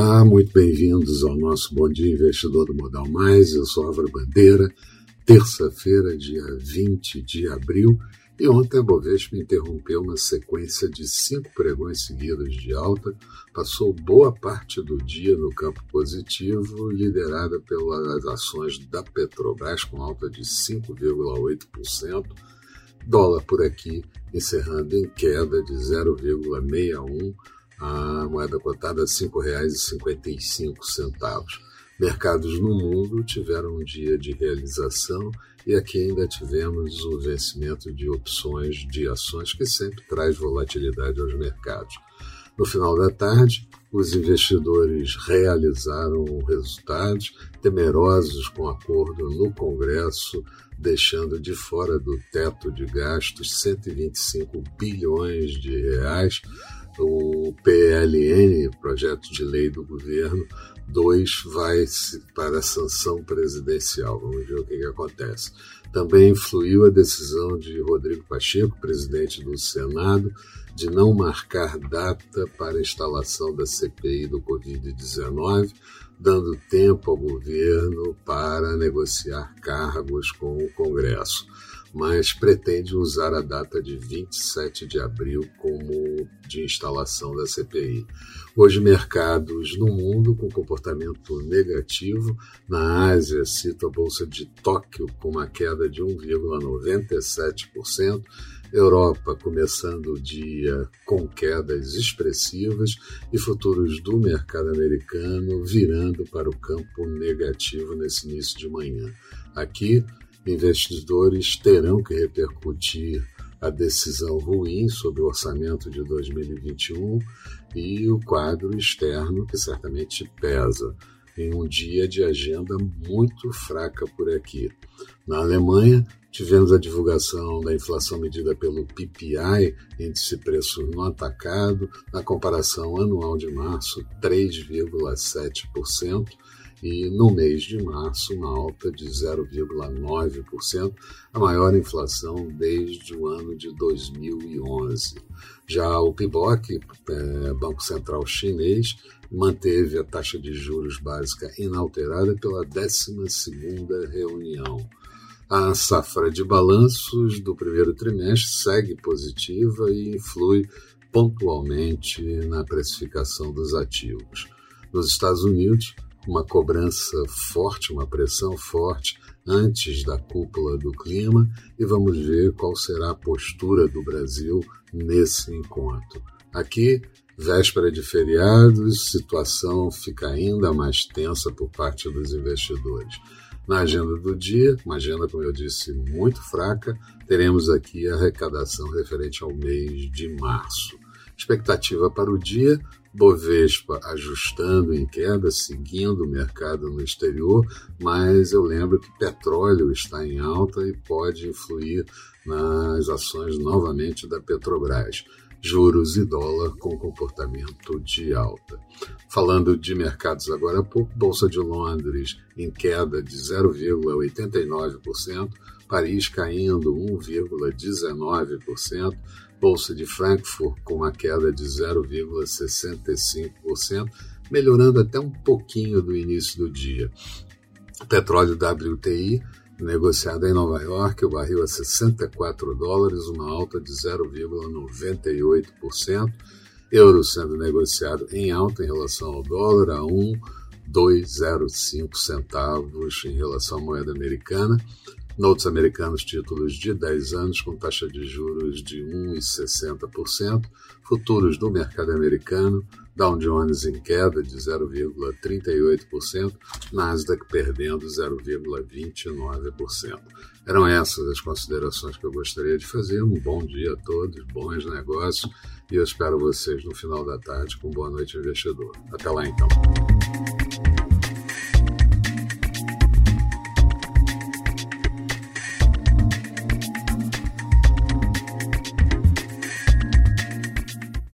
Olá, muito bem-vindos ao nosso Bom Dia Investidor do Modal Mais. Eu sou Álvaro Bandeira, terça-feira, dia 20 de abril, e ontem a Bovespa interrompeu uma sequência de cinco pregões seguidos de alta, passou boa parte do dia no campo positivo, liderada pelas ações da Petrobras, com alta de 5,8%, dólar por aqui encerrando em queda de 0,61%, a moeda cotada a R$ 5,55. Mercados no mundo tiveram um dia de realização e aqui ainda tivemos o vencimento de opções de ações que sempre traz volatilidade aos mercados. No final da tarde, os investidores realizaram resultados temerosos com acordo no Congresso, deixando de fora do teto de gastos 125 bilhões de reais. O PLN, projeto de lei do governo, 2 vai para a sanção presidencial. Vamos ver o que, que acontece. Também influiu a decisão de Rodrigo Pacheco, presidente do Senado, de não marcar data para a instalação da CPI do Covid-19, dando tempo ao governo para negociar cargos com o Congresso mas pretende usar a data de 27 de abril como de instalação da CPI. Hoje, mercados no mundo com comportamento negativo. Na Ásia, cito a Bolsa de Tóquio com uma queda de 1,97%. Europa começando o dia com quedas expressivas e futuros do mercado americano virando para o campo negativo nesse início de manhã. Aqui, investidores terão que repercutir a decisão ruim sobre o orçamento de 2021 e o quadro externo que certamente pesa em um dia de agenda muito fraca por aqui. Na Alemanha, tivemos a divulgação da inflação medida pelo PPI, índice de preços no atacado, na comparação anual de março, 3,7%, e no mês de março uma alta de 0,9%, a maior inflação desde o ano de 2011. Já o PIBOC, é, Banco Central Chinês, manteve a taxa de juros básica inalterada pela 12ª reunião. A safra de balanços do primeiro trimestre segue positiva e influi pontualmente na precificação dos ativos. Nos Estados Unidos, uma cobrança forte, uma pressão forte antes da cúpula do clima e vamos ver qual será a postura do Brasil nesse encontro. Aqui, véspera de feriados, situação fica ainda mais tensa por parte dos investidores. Na agenda do dia, uma agenda, como eu disse, muito fraca, teremos aqui a arrecadação referente ao mês de março. Expectativa para o dia: Bovespa ajustando em queda, seguindo o mercado no exterior, mas eu lembro que petróleo está em alta e pode influir nas ações novamente da Petrobras. Juros e dólar com comportamento de alta. Falando de mercados agora há pouco, Bolsa de Londres em queda de 0,89%, Paris caindo 1,19%, Bolsa de Frankfurt com uma queda de 0,65%, melhorando até um pouquinho do início do dia. Petróleo WTI negociado em Nova York, o barril a 64 dólares, uma alta de 0,98%. Euro sendo negociado em alta em relação ao dólar a 1,205 centavos em relação à moeda americana. Notes americanos, títulos de 10 anos com taxa de juros de 1,60%, futuros do mercado americano, Dow Jones em queda de 0,38%, Nasdaq perdendo 0,29%. Eram essas as considerações que eu gostaria de fazer. Um bom dia a todos, bons negócios e eu espero vocês no final da tarde com Boa Noite Investidor. Até lá então.